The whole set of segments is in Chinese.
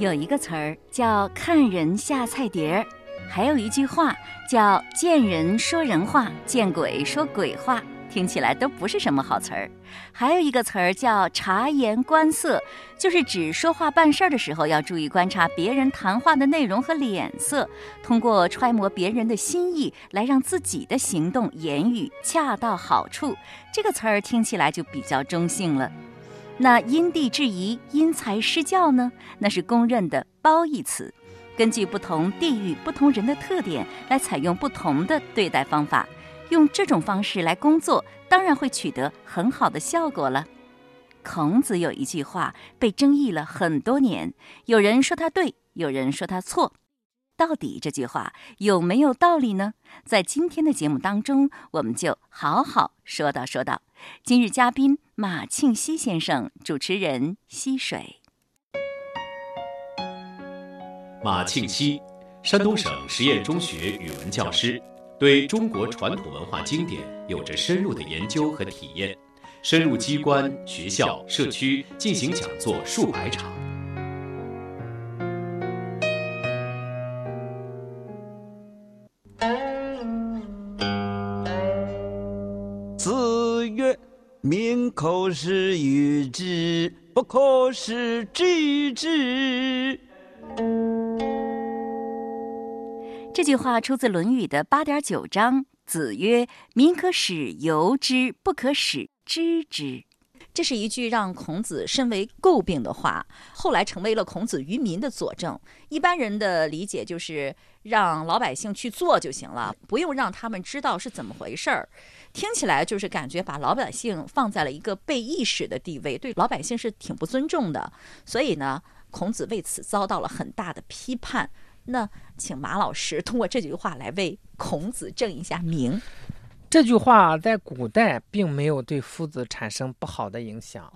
有一个词儿叫“看人下菜碟儿”，还有一句话叫“见人说人话，见鬼说鬼话”，听起来都不是什么好词儿。还有一个词儿叫“察言观色”，就是指说话办事儿的时候要注意观察别人谈话的内容和脸色，通过揣摩别人的心意来让自己的行动言语恰到好处。这个词儿听起来就比较中性了。那因地制宜、因材施教呢？那是公认的褒义词，根据不同地域、不同人的特点来采用不同的对待方法，用这种方式来工作，当然会取得很好的效果了。孔子有一句话被争议了很多年，有人说他对，有人说他错，到底这句话有没有道理呢？在今天的节目当中，我们就好好说道说道。今日嘉宾马庆西先生，主持人溪水。马庆西，山东省实验中学语文教师，对中国传统文化经典有着深入的研究和体验，深入机关、学校、社区进行讲座数百场。民口是喻之，不可使知之。这句话出自《论语》的八点九章。子曰：“民可使由之，不可使知之。”这是一句让孔子深为诟病的话，后来成为了孔子愚民的佐证。一般人的理解就是让老百姓去做就行了，不用让他们知道是怎么回事儿。听起来就是感觉把老百姓放在了一个被意识的地位，对老百姓是挺不尊重的。所以呢，孔子为此遭到了很大的批判。那请马老师通过这句话来为孔子正一下名。这句话在古代并没有对夫子产生不好的影响，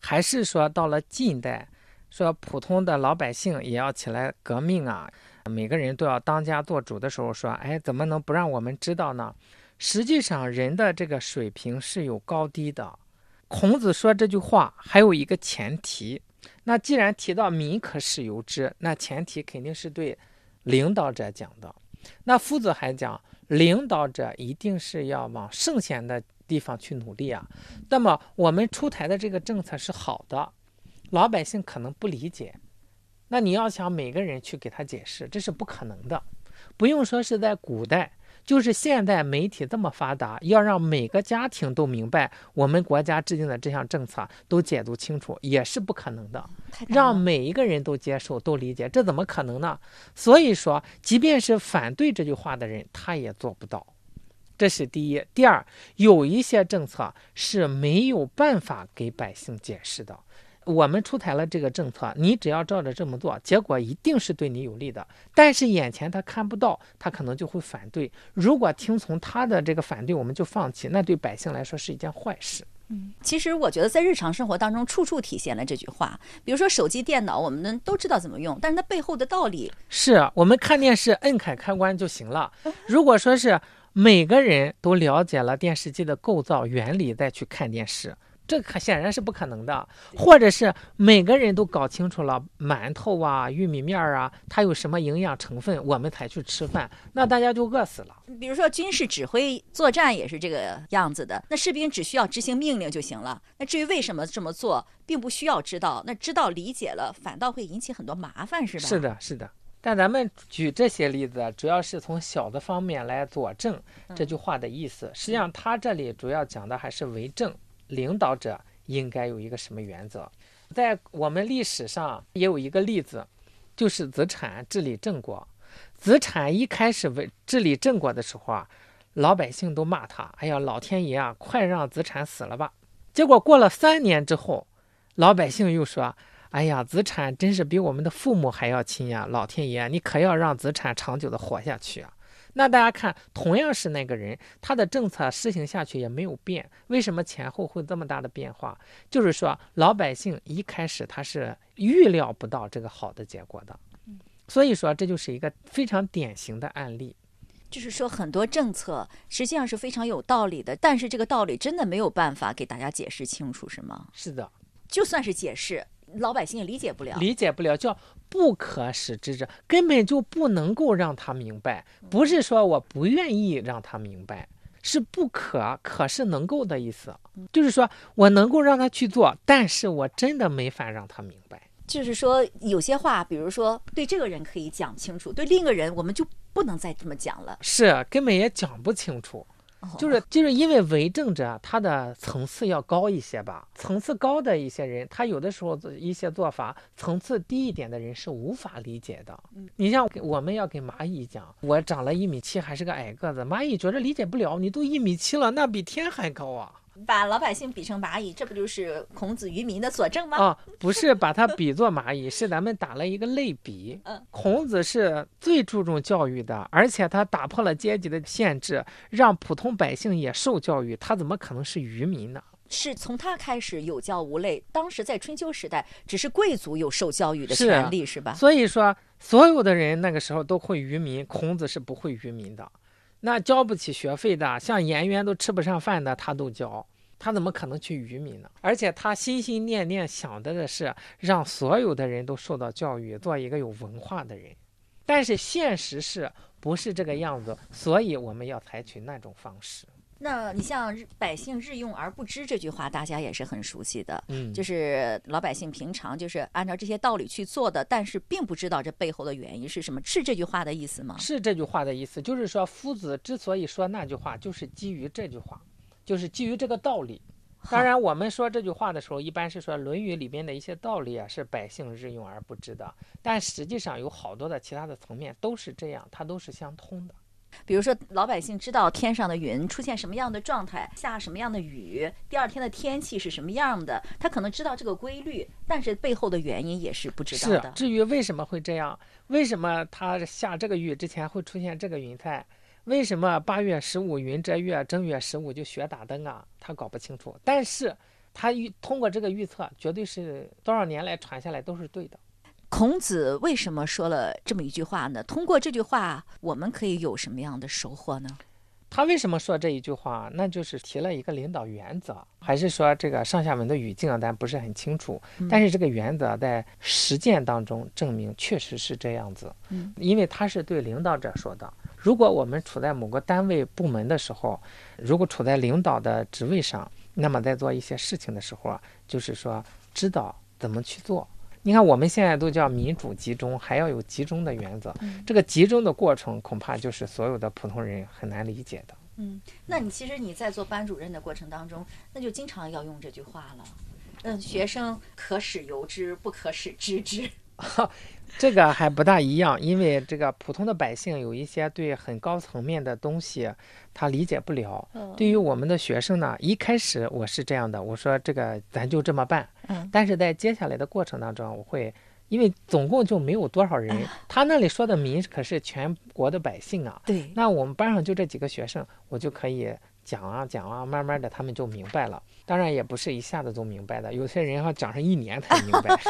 还是说到了近代，说普通的老百姓也要起来革命啊，每个人都要当家做主的时候，说，哎，怎么能不让我们知道呢？实际上，人的这个水平是有高低的。孔子说这句话还有一个前提，那既然提到“民可使由之”，那前提肯定是对领导者讲的。那夫子还讲，领导者一定是要往圣贤的地方去努力啊。那么我们出台的这个政策是好的，老百姓可能不理解，那你要想每个人去给他解释，这是不可能的。不用说是在古代。就是现在媒体这么发达，要让每个家庭都明白我们国家制定的这项政策都解读清楚，也是不可能的。让每一个人都接受、都理解，这怎么可能呢？所以说，即便是反对这句话的人，他也做不到。这是第一。第二，有一些政策是没有办法给百姓解释的。我们出台了这个政策，你只要照着这么做，结果一定是对你有利的。但是眼前他看不到，他可能就会反对。如果听从他的这个反对，我们就放弃，那对百姓来说是一件坏事。嗯，其实我觉得在日常生活当中，处处体现了这句话。比如说手机、电脑，我们都知道怎么用，但是它背后的道理是我们看电视摁开开关就行了。如果说是每个人都了解了电视机的构造原理再去看电视。这可显然是不可能的，或者是每个人都搞清楚了馒头啊、玉米面儿啊，它有什么营养成分，我们才去吃饭，那大家就饿死了。比如说军事指挥作战也是这个样子的，那士兵只需要执行命令就行了。那至于为什么这么做，并不需要知道，那知道理解了，反倒会引起很多麻烦，是吧？是的，是的。但咱们举这些例子，主要是从小的方面来佐证这句话的意思。实际上，他这里主要讲的还是为政。领导者应该有一个什么原则？在我们历史上也有一个例子，就是子产治理郑国。子产一开始为治理郑国的时候啊，老百姓都骂他：“哎呀，老天爷啊，快让子产死了吧！”结果过了三年之后，老百姓又说：“哎呀，子产真是比我们的父母还要亲呀！老天爷，你可要让子产长久的活下去啊！”那大家看，同样是那个人，他的政策施行下去也没有变，为什么前后会这么大的变化？就是说，老百姓一开始他是预料不到这个好的结果的，所以说这就是一个非常典型的案例。就是说，很多政策实际上是非常有道理的，但是这个道理真的没有办法给大家解释清楚，是吗？是的，就算是解释。老百姓也理解不了。理解不了，叫不可使知者，根本就不能够让他明白。不是说我不愿意让他明白，是不可，可是能够的意思。就是说我能够让他去做，但是我真的没法让他明白。就是说，有些话，比如说对这个人可以讲清楚，对另一个人我们就不能再这么讲了。是根本也讲不清楚。就是就是因为为政者他的层次要高一些吧，层次高的一些人，他有的时候一些做法，层次低一点的人是无法理解的。你像我们要给蚂蚁讲，我长了一米七，还是个矮个子，蚂蚁觉得理解不了，你都一米七了，那比天还高啊。把老百姓比成蚂蚁，这不就是孔子愚民的佐证吗？啊，不是把它比作蚂蚁，是咱们打了一个类比。嗯，孔子是最注重教育的，而且他打破了阶级的限制，让普通百姓也受教育，他怎么可能是愚民呢？是从他开始有教无类。当时在春秋时代，只是贵族有受教育的权利，是吧？所以说，所有的人那个时候都会愚民，孔子是不会愚民的。那交不起学费的，像颜渊都吃不上饭的，他都交。他怎么可能去愚民呢？而且他心心念念想的的是让所有的人都受到教育，做一个有文化的人。但是现实是不是这个样子？所以我们要采取那种方式。那你像“百姓日用而不知”这句话，大家也是很熟悉的。嗯，就是老百姓平常就是按照这些道理去做的，但是并不知道这背后的原因是什么。是这句话的意思吗？是这句话的意思，就是说夫子之所以说那句话，就是基于这句话。就是基于这个道理，当然我们说这句话的时候，一般是说《论语》里边的一些道理啊，是百姓日用而不知的。但实际上有好多的其他的层面都是这样，它都是相通的。比如说，老百姓知道天上的云出现什么样的状态，下什么样的雨，第二天的天气是什么样的，他可能知道这个规律，但是背后的原因也是不知道的。至于为什么会这样，为什么他下这个雨之前会出现这个云彩？为什么八月十五云遮月，正月十五就雪打灯啊？他搞不清楚，但是他预通过这个预测，绝对是多少年来传下来都是对的。孔子为什么说了这么一句话呢？通过这句话，我们可以有什么样的收获呢？他为什么说这一句话？那就是提了一个领导原则，还是说这个上下文的语境啊，咱不是很清楚。但是这个原则在实践当中证明确实是这样子。嗯，因为他是对领导者说的。如果我们处在某个单位部门的时候，如果处在领导的职位上，那么在做一些事情的时候啊，就是说知道怎么去做。你看我们现在都叫民主集中，还要有集中的原则。这个集中的过程，恐怕就是所有的普通人很难理解的。嗯，那你其实你在做班主任的过程当中，那就经常要用这句话了。嗯，学生可使由之，不可使知之。这个还不大一样，因为这个普通的百姓有一些对很高层面的东西他理解不了。对于我们的学生呢，一开始我是这样的，我说这个咱就这么办。嗯。但是在接下来的过程当中，我会因为总共就没有多少人，他那里说的民可是全国的百姓啊。对。那我们班上就这几个学生，我就可以讲啊讲啊，慢慢的他们就明白了。当然也不是一下子就明白的，有些人要讲上一年才明白。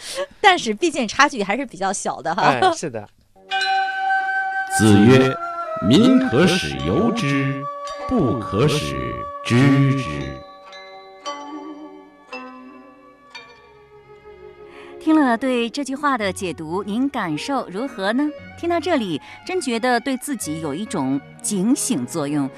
但是毕竟差距还是比较小的哈。哎，是的。子曰：“民可使由之，不可使知之。”听了对这句话的解读，您感受如何呢？听到这里，真觉得对自己有一种警醒作用。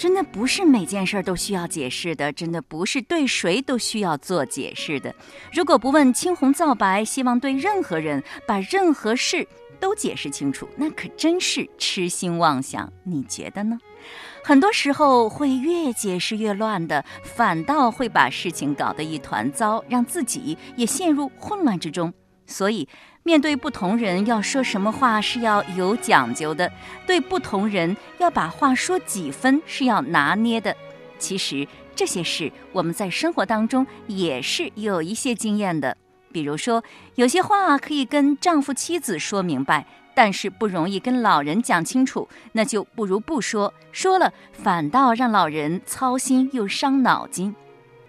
真的不是每件事都需要解释的，真的不是对谁都需要做解释的。如果不问青红皂白，希望对任何人把任何事都解释清楚，那可真是痴心妄想。你觉得呢？很多时候会越解释越乱的，反倒会把事情搞得一团糟，让自己也陷入混乱之中。所以。面对不同人要说什么话是要有讲究的，对不同人要把话说几分是要拿捏的。其实这些事我们在生活当中也是有一些经验的。比如说，有些话可以跟丈夫、妻子说明白，但是不容易跟老人讲清楚，那就不如不说。说了反倒让老人操心又伤脑筋。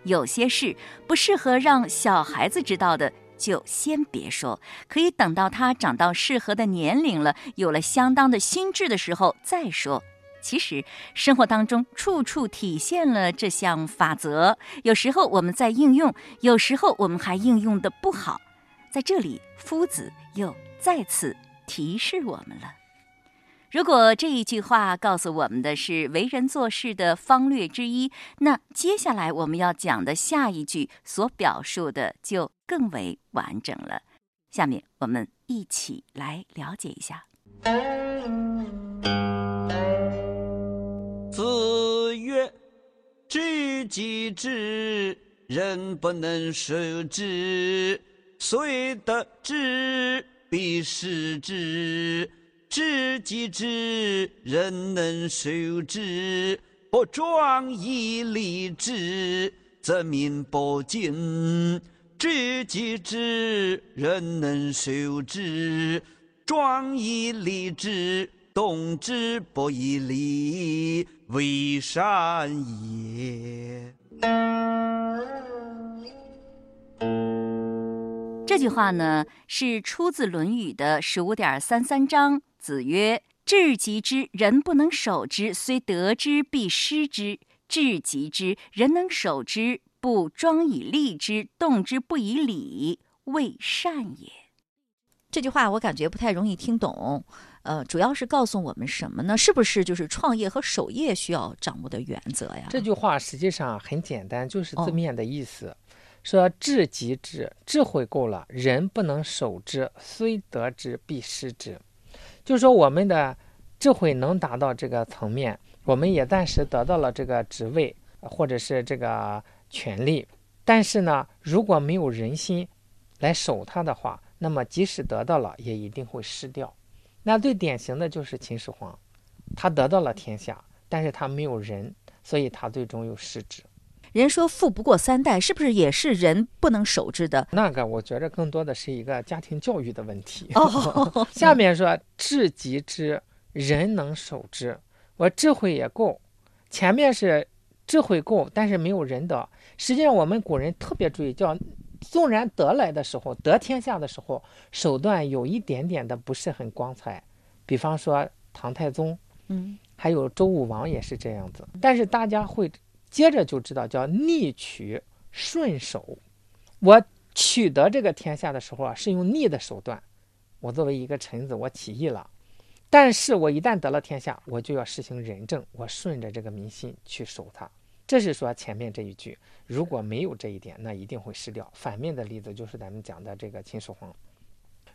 有些事不适合让小孩子知道的。就先别说，可以等到他长到适合的年龄了，有了相当的心智的时候再说。其实生活当中处处体现了这项法则，有时候我们在应用，有时候我们还应用的不好。在这里，夫子又再次提示我们了。如果这一句话告诉我们的是为人做事的方略之一，那接下来我们要讲的下一句所表述的就更为完整了。下面我们一起来了解一下。子曰：“知己知，人不能守之。虽得之，必失之。知己知，人能守之。不壮以立之，则民不敬。知己知，人能守之。壮以立之，动之不以礼，为善也。”这句话呢，是出自《论语》的十五点三三章。子曰：“至极之人不能守之，虽得之必失之。至极之人能守之，不庄以立之，动之不以礼，为善也。”这句话我感觉不太容易听懂。呃，主要是告诉我们什么呢？是不是就是创业和守业需要掌握的原则呀？这句话实际上很简单，就是字面的意思。说至极之智慧够了，人不能守之，虽得之必失之。就是说，我们的智慧能达到这个层面，我们也暂时得到了这个职位或者是这个权利。但是呢，如果没有人心来守它的话，那么即使得到了，也一定会失掉。那最典型的就是秦始皇，他得到了天下，但是他没有人，所以他最终又失职。人说富不过三代，是不是也是人不能守之的？那个我觉着更多的是一个家庭教育的问题。哦，下面说智极之人能守之，我智慧也够。前面是智慧够，但是没有仁德。实际上我们古人特别注意，叫纵然得来的时候，得天下的时候，手段有一点点的不是很光彩。比方说唐太宗，嗯，还有周武王也是这样子。但是大家会。接着就知道叫逆取顺守。我取得这个天下的时候啊，是用逆的手段。我作为一个臣子，我起义了，但是我一旦得了天下，我就要实行仁政，我顺着这个民心去守它。这是说前面这一句，如果没有这一点，那一定会失掉。反面的例子就是咱们讲的这个秦始皇，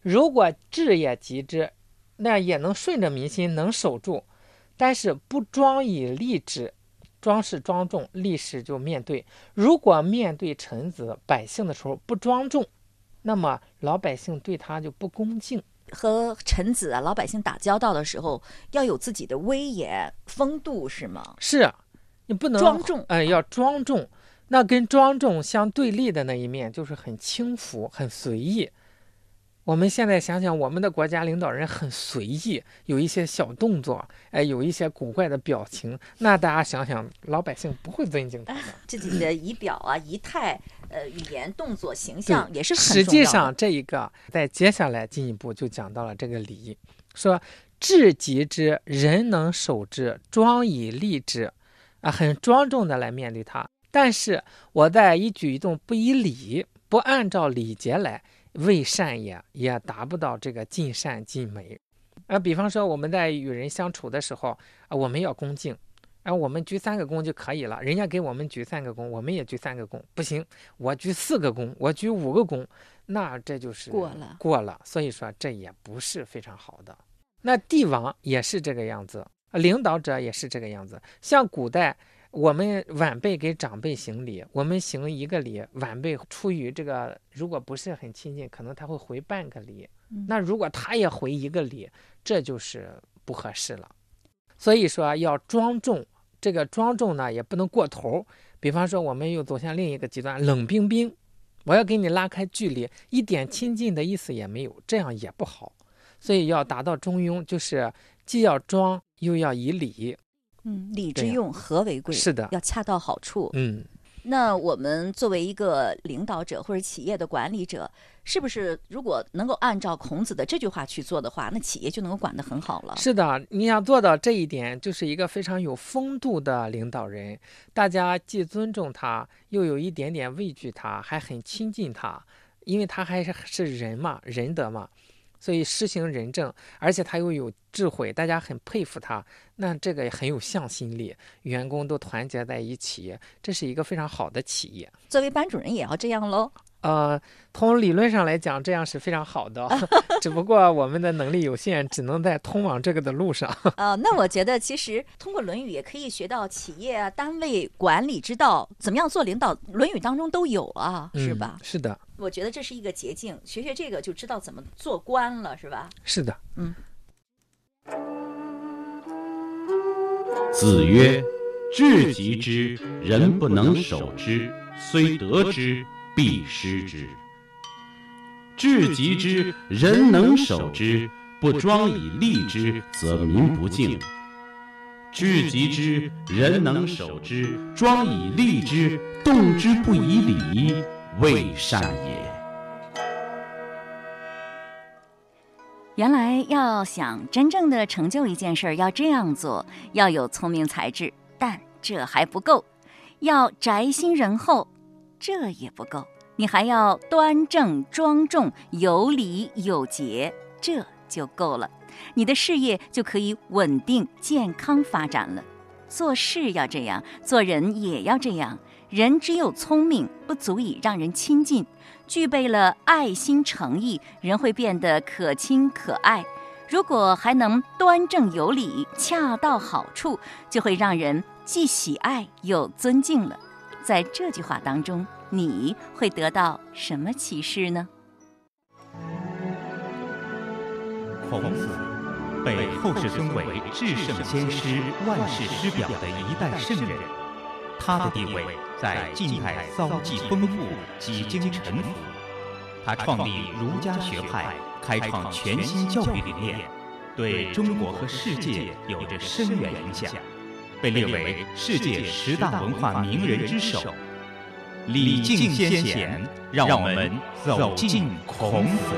如果治也极之，那也能顺着民心，能守住，但是不庄以立之。庄是庄重，立是就面对。如果面对臣子百姓的时候不庄重，那么老百姓对他就不恭敬。和臣子啊、老百姓打交道的时候，要有自己的威严、风度，是吗？是，你不能庄重，哎，要庄重。那跟庄重相对立的那一面，就是很轻浮、很随意。我们现在想想，我们的国家领导人很随意，有一些小动作，哎，有一些古怪的表情，那大家想想，老百姓不会尊敬他的。自己的仪表啊、仪态、呃、语言、动作、形象也是很实际上，这一个在接下来进一步就讲到了这个礼，说至极之人能守之，庄以立之，啊，很庄重的来面对他。但是我在一举一动不以礼，不按照礼节来。为善也，也达不到这个尽善尽美。啊，比方说我们在与人相处的时候，啊，我们要恭敬，啊，我们鞠三个躬就可以了。人家给我们鞠三个躬，我们也鞠三个躬，不行，我鞠四个躬，我鞠五个躬，那这就是过了，过了。所以说这也不是非常好的。那帝王也是这个样子，领导者也是这个样子。像古代。我们晚辈给长辈行礼，我们行一个礼，晚辈出于这个，如果不是很亲近，可能他会回半个礼。那如果他也回一个礼，这就是不合适了。所以说要庄重，这个庄重呢也不能过头。比方说，我们又走向另一个极端，冷冰冰，我要给你拉开距离，一点亲近的意思也没有，这样也不好。所以要达到中庸，就是既要庄，又要以礼。嗯，礼之用，和为贵。是的，要恰到好处。嗯，那我们作为一个领导者或者企业的管理者，是不是如果能够按照孔子的这句话去做的话，那企业就能够管得很好了？是的，你想做到这一点，就是一个非常有风度的领导人。大家既尊重他，又有一点点畏惧他，还很亲近他，因为他还是是人嘛，仁德嘛。所以施行仁政，而且他又有智慧，大家很佩服他。那这个也很有向心力，员工都团结在一起，这是一个非常好的企业。作为班主任也要这样喽。呃，从理论上来讲，这样是非常好的，只不过我们的能力有限，只能在通往这个的路上。呃，那我觉得其实通过《论语》也可以学到企业啊单位管理之道，怎么样做领导，《论语》当中都有啊，是吧？是的。我觉得这是一个捷径，学学这个就知道怎么做官了，是吧？是的。嗯。子曰：“至极之人不能守之，虽得之。”必失之。至极之人能守之，不庄以利之，则民不敬；至极之人能守之，庄以利之，动之不以礼，未善也。原来要想真正的成就一件事儿，要这样做，要有聪明才智，但这还不够，要宅心仁厚。这也不够，你还要端正庄重、有礼有节，这就够了。你的事业就可以稳定健康发展了。做事要这样，做人也要这样。人只有聪明不足以让人亲近，具备了爱心诚意，人会变得可亲可爱。如果还能端正有礼、恰到好处，就会让人既喜爱又尊敬了。在这句话当中，你会得到什么启示呢？孔子被后世尊为至圣先师、万世师表的一代圣人，他的地位在近代遭际丰富，几经沉浮。他创立儒家学派，开创全新教育理念，对中国和世界有着深远影响。被列为世界十大文化名人之首，礼敬先贤，让我们走进孔子。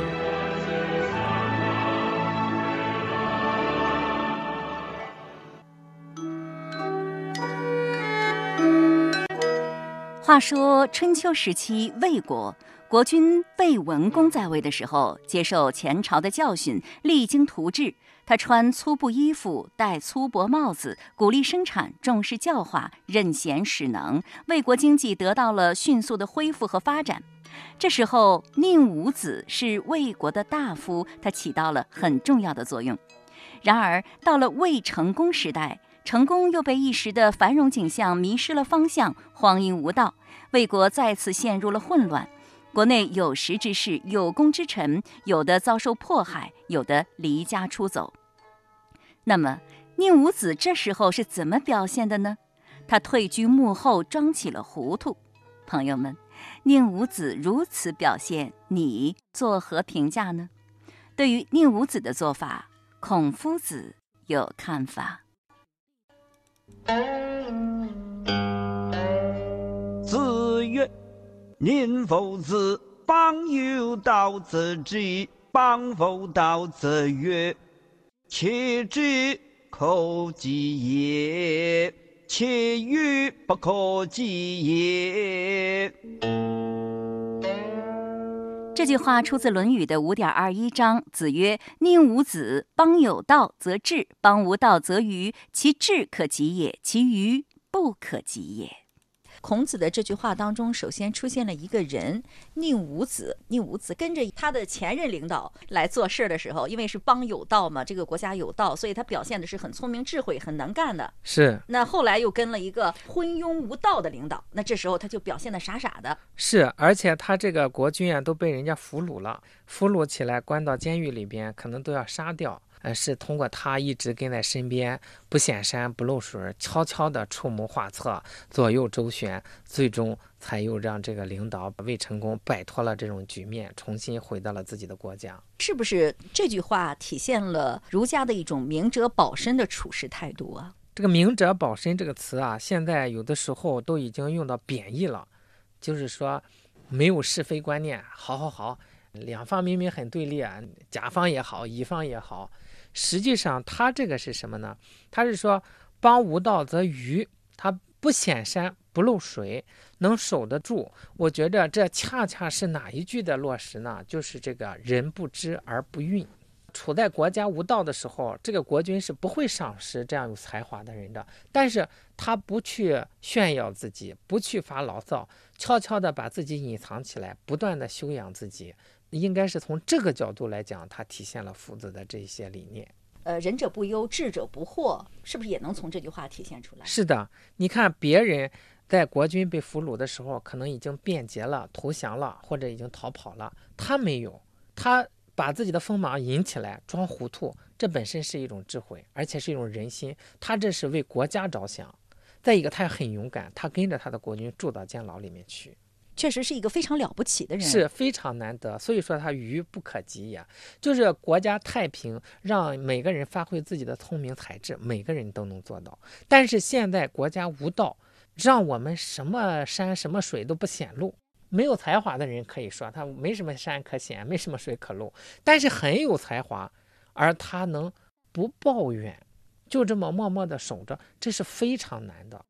话说春秋时期，魏国国君魏文公在位的时候，接受前朝的教训，励精图治。他穿粗布衣服，戴粗薄帽子，鼓励生产，重视教化，任贤使能，魏国经济得到了迅速的恢复和发展。这时候，宁武子是魏国的大夫，他起到了很重要的作用。然而，到了魏成功时代，成功又被一时的繁荣景象迷失了方向，荒淫无道，魏国再次陷入了混乱。国内有识之士、有功之臣，有的遭受迫害，有的离家出走。那么，宁武子这时候是怎么表现的呢？他退居幕后，装起了糊涂。朋友们，宁武子如此表现，你作何评价呢？对于宁武子的做法，孔夫子有看法。子曰。宁夫子，邦有道则治，邦无道则悦。且知可及也，且与不可及也。这句话出自《论语》的五点二一章。子曰：“宁无子，邦有道则治，邦无道则愚。其治可及也，其愚不可及也。”孔子的这句话当中，首先出现了一个人宁武子。宁武子跟着他的前任领导来做事的时候，因为是邦有道嘛，这个国家有道，所以他表现的是很聪明、智慧、很能干的。是。那后来又跟了一个昏庸无道的领导，那这时候他就表现的傻傻的。是，而且他这个国君啊，都被人家俘虏了，俘虏起来关到监狱里边，可能都要杀掉。呃，是通过他一直跟在身边，不显山不露水，悄悄地出谋划策，左右周旋，最终才又让这个领导魏成功摆脱了这种局面，重新回到了自己的国家。是不是这句话体现了儒家的一种明哲保身的处事态度啊？这个“明哲保身”这个词啊，现在有的时候都已经用到贬义了，就是说没有是非观念。好好好，两方明明很对立啊，甲方也好，乙方也好，实际上他这个是什么呢？他是说帮无道则愚，他不显山不露水，能守得住。我觉得这恰恰是哪一句的落实呢？就是这个人不知而不愠。处在国家无道的时候，这个国君是不会赏识这样有才华的人的。但是他不去炫耀自己，不去发牢骚，悄悄地把自己隐藏起来，不断地修养自己，应该是从这个角度来讲，它体现了夫子的这些理念。呃，仁者不忧，智者不惑，是不是也能从这句话体现出来？是的，你看别人在国君被俘虏的时候，可能已经变节了、投降了，或者已经逃跑了，他没有，他。把自己的锋芒引起来，装糊涂，这本身是一种智慧，而且是一种人心。他这是为国家着想。再一个，他也很勇敢，他跟着他的国君住到监牢里面去，确实是一个非常了不起的人，是非常难得。所以说他愚不可及也，就是国家太平，让每个人发挥自己的聪明才智，每个人都能做到。但是现在国家无道，让我们什么山什么水都不显露。没有才华的人可以说他没什么山可显，没什么水可露，但是很有才华，而他能不抱怨，就这么默默的守着，这是非常难的。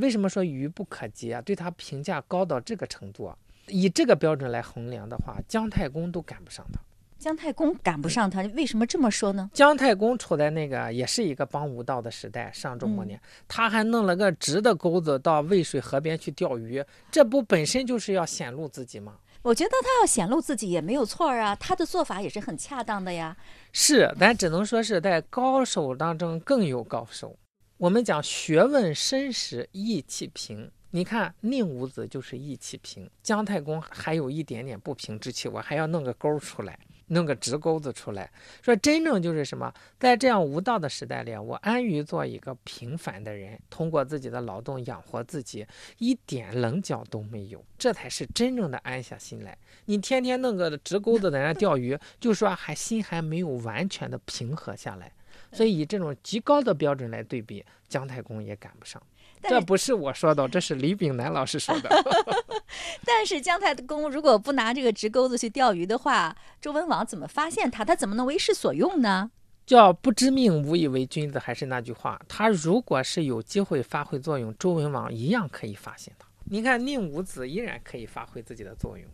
为什么说愚不可及啊？对他评价高到这个程度，以这个标准来衡量的话，姜太公都赶不上他。姜太公赶不上他，为什么这么说呢？姜太公处在那个也是一个帮无道的时代，上周末年，他还弄了个直的钩子到渭水河边去钓鱼，这不本身就是要显露自己吗？我觉得他要显露自己也没有错啊，他的做法也是很恰当的呀。是，咱只能说是在高手当中更有高手。我们讲学问深时意气平，你看宁武子就是意气平，姜太公还有一点点不平之气，我还要弄个钩出来。弄个直钩子出来，说真正就是什么，在这样无道的时代里，我安于做一个平凡的人，通过自己的劳动养活自己，一点棱角都没有，这才是真正的安下心来。你天天弄个直钩子在那钓鱼，就说还心还没有完全的平和下来。所以以这种极高的标准来对比，姜太公也赶不上。这不是我说的，这是李炳南老师说的。但是姜太公如果不拿这个直钩子去钓鱼的话，周文王怎么发现他？他怎么能为世所用呢？叫不知命，无以为君子。还是那句话，他如果是有机会发挥作用，周文王一样可以发现他。你看宁武子依然可以发挥自己的作用。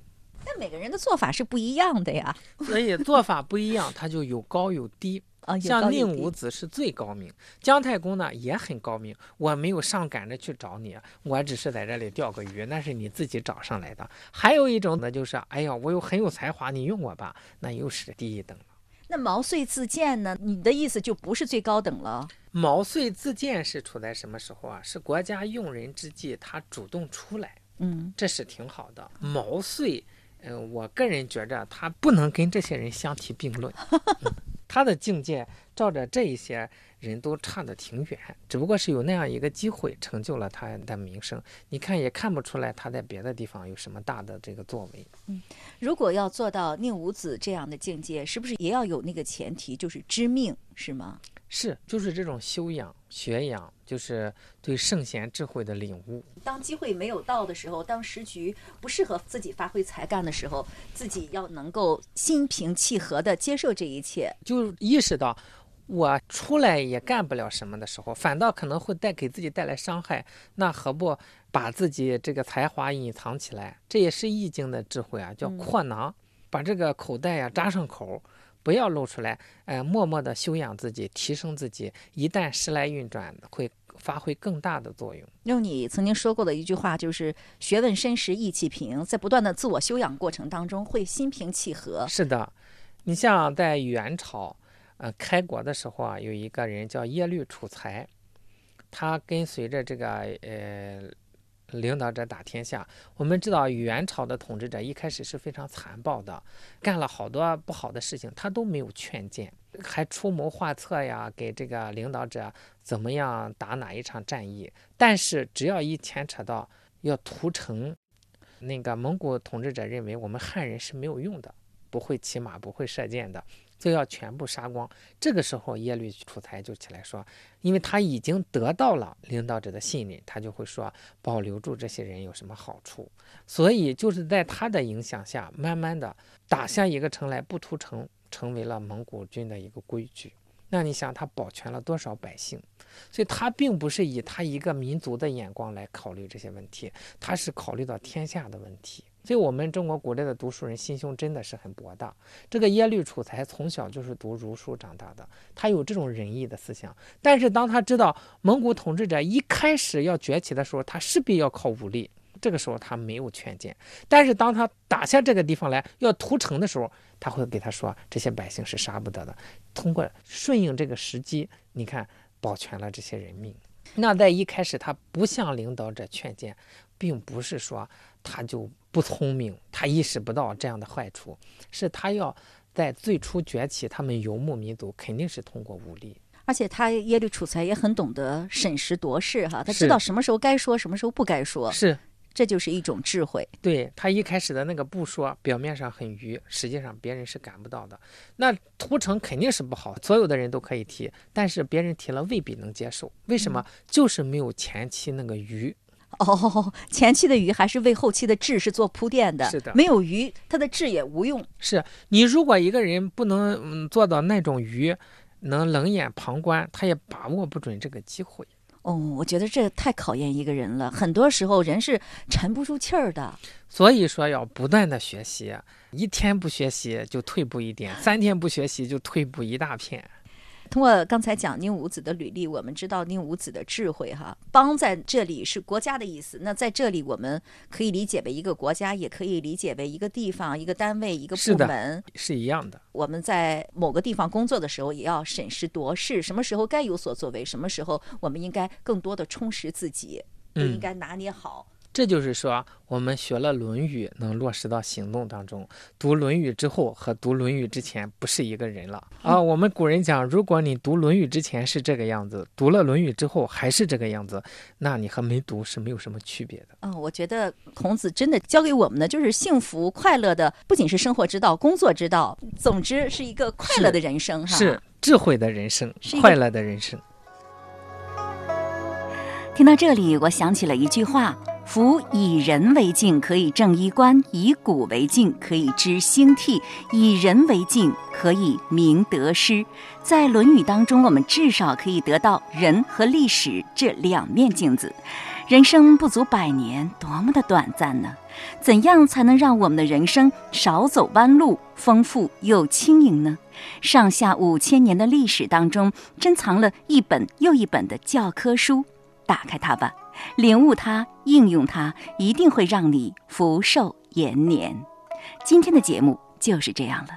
但每个人的做法是不一样的呀。所以做法不一样，它就有高有低。像宁武子是最高明，姜太公呢也很高明。我没有上赶着去找你，我只是在这里钓个鱼，那是你自己找上来的。还有一种呢，就是哎呀，我又很有才华，你用我吧，那又是第一等了。那毛遂自荐呢？你的意思就不是最高等了？毛遂自荐是处在什么时候啊？是国家用人之际，他主动出来，嗯，这是挺好的。毛遂，嗯，我个人觉着他不能跟这些人相提并论。他的境界，照着这一些人都差得挺远，只不过是有那样一个机会，成就了他的名声。你看也看不出来他在别的地方有什么大的这个作为。嗯，如果要做到宁武子这样的境界，是不是也要有那个前提，就是知命，是吗？是，就是这种修养、学养，就是对圣贤智慧的领悟。当机会没有到的时候，当时局不适合自己发挥才干的时候，自己要能够心平气和地接受这一切，就意识到我出来也干不了什么的时候，反倒可能会带给自己带来伤害。那何不把自己这个才华隐藏起来？这也是易经的智慧啊，叫扩囊，把这个口袋呀扎上口。不要露出来，呃，默默的修养自己，提升自己。一旦时来运转，会发挥更大的作用。用你曾经说过的一句话，就是“学问深时意气平”。在不断的自我修养过程当中，会心平气和。是的，你像在元朝，呃，开国的时候啊，有一个人叫耶律楚材，他跟随着这个呃。领导者打天下，我们知道元朝的统治者一开始是非常残暴的，干了好多不好的事情，他都没有劝谏，还出谋划策呀，给这个领导者怎么样打哪一场战役。但是只要一牵扯到要屠城，那个蒙古统治者认为我们汉人是没有用的，不会骑马，不会射箭的，就要全部杀光。这个时候，耶律楚材就起来说，因为他已经得到了领导者的信任，他就会说保留住这些人有什么好处。所以就是在他的影响下，慢慢的打下一个城来，不屠城成为了蒙古军的一个规矩。那你想，他保全了多少百姓？所以，他并不是以他一个民族的眼光来考虑这些问题，他是考虑到天下的问题。所以，我们中国古代的读书人心胸真的是很博大。这个耶律楚材从小就是读儒书长大的，他有这种仁义的思想。但是，当他知道蒙古统治者一开始要崛起的时候，他势必要靠武力，这个时候他没有劝谏。但是，当他打下这个地方来要屠城的时候，他会给他说：“这些百姓是杀不得的。”通过顺应这个时机，你看保全了这些人命。那在一开始，他不向领导者劝谏，并不是说他就不聪明，他意识不到这样的坏处，是他要在最初崛起，他们游牧民族肯定是通过武力。而且他耶律楚材也很懂得审时度势，哈，他知道什么时候该说，什么时候不该说。是。这就是一种智慧。对他一开始的那个不说，表面上很愚，实际上别人是感不到的。那屠城肯定是不好，所有的人都可以提，但是别人提了未必能接受。为什么？就是没有前期那个愚。哦，前期的鱼还是为后期的智是做铺垫的。是的，没有鱼，他的智也无用。是你如果一个人不能做到那种鱼，能冷眼旁观，他也把握不准这个机会。哦，我觉得这太考验一个人了。很多时候人是沉不住气儿的，所以说要不断的学习，一天不学习就退步一点，三天不学习就退步一大片。通过刚才讲宁武子的履历，我们知道宁武子的智慧哈。邦在这里是国家的意思，那在这里我们可以理解为一个国家，也可以理解为一个地方、一个单位、一个部门，是一样的。我们在某个地方工作的时候，也要审时度势，什么时候该有所作为，什么时候我们应该更多的充实自己，都应该拿捏好。这就是说，我们学了《论语》，能落实到行动当中。读《论语》之后和读《论语》之前不是一个人了啊！我们古人讲，如果你读《论语》之前是这个样子，读了《论语》之后还是这个样子，那你和没读是没有什么区别的。嗯，我觉得孔子真的教给我们的就是幸福快乐的，不仅是生活之道、工作之道，总之是一个快乐的人生哈，是智慧的人生，快乐的人生。听到这里，我想起了一句话。夫以人为镜，可以正衣冠；以古为镜，可以知兴替；以人为镜，可以明得失。在《论语》当中，我们至少可以得到人和历史这两面镜子。人生不足百年，多么的短暂呢？怎样才能让我们的人生少走弯路，丰富又轻盈呢？上下五千年的历史当中，珍藏了一本又一本的教科书，打开它吧。领悟它，应用它，一定会让你福寿延年。今天的节目就是这样了。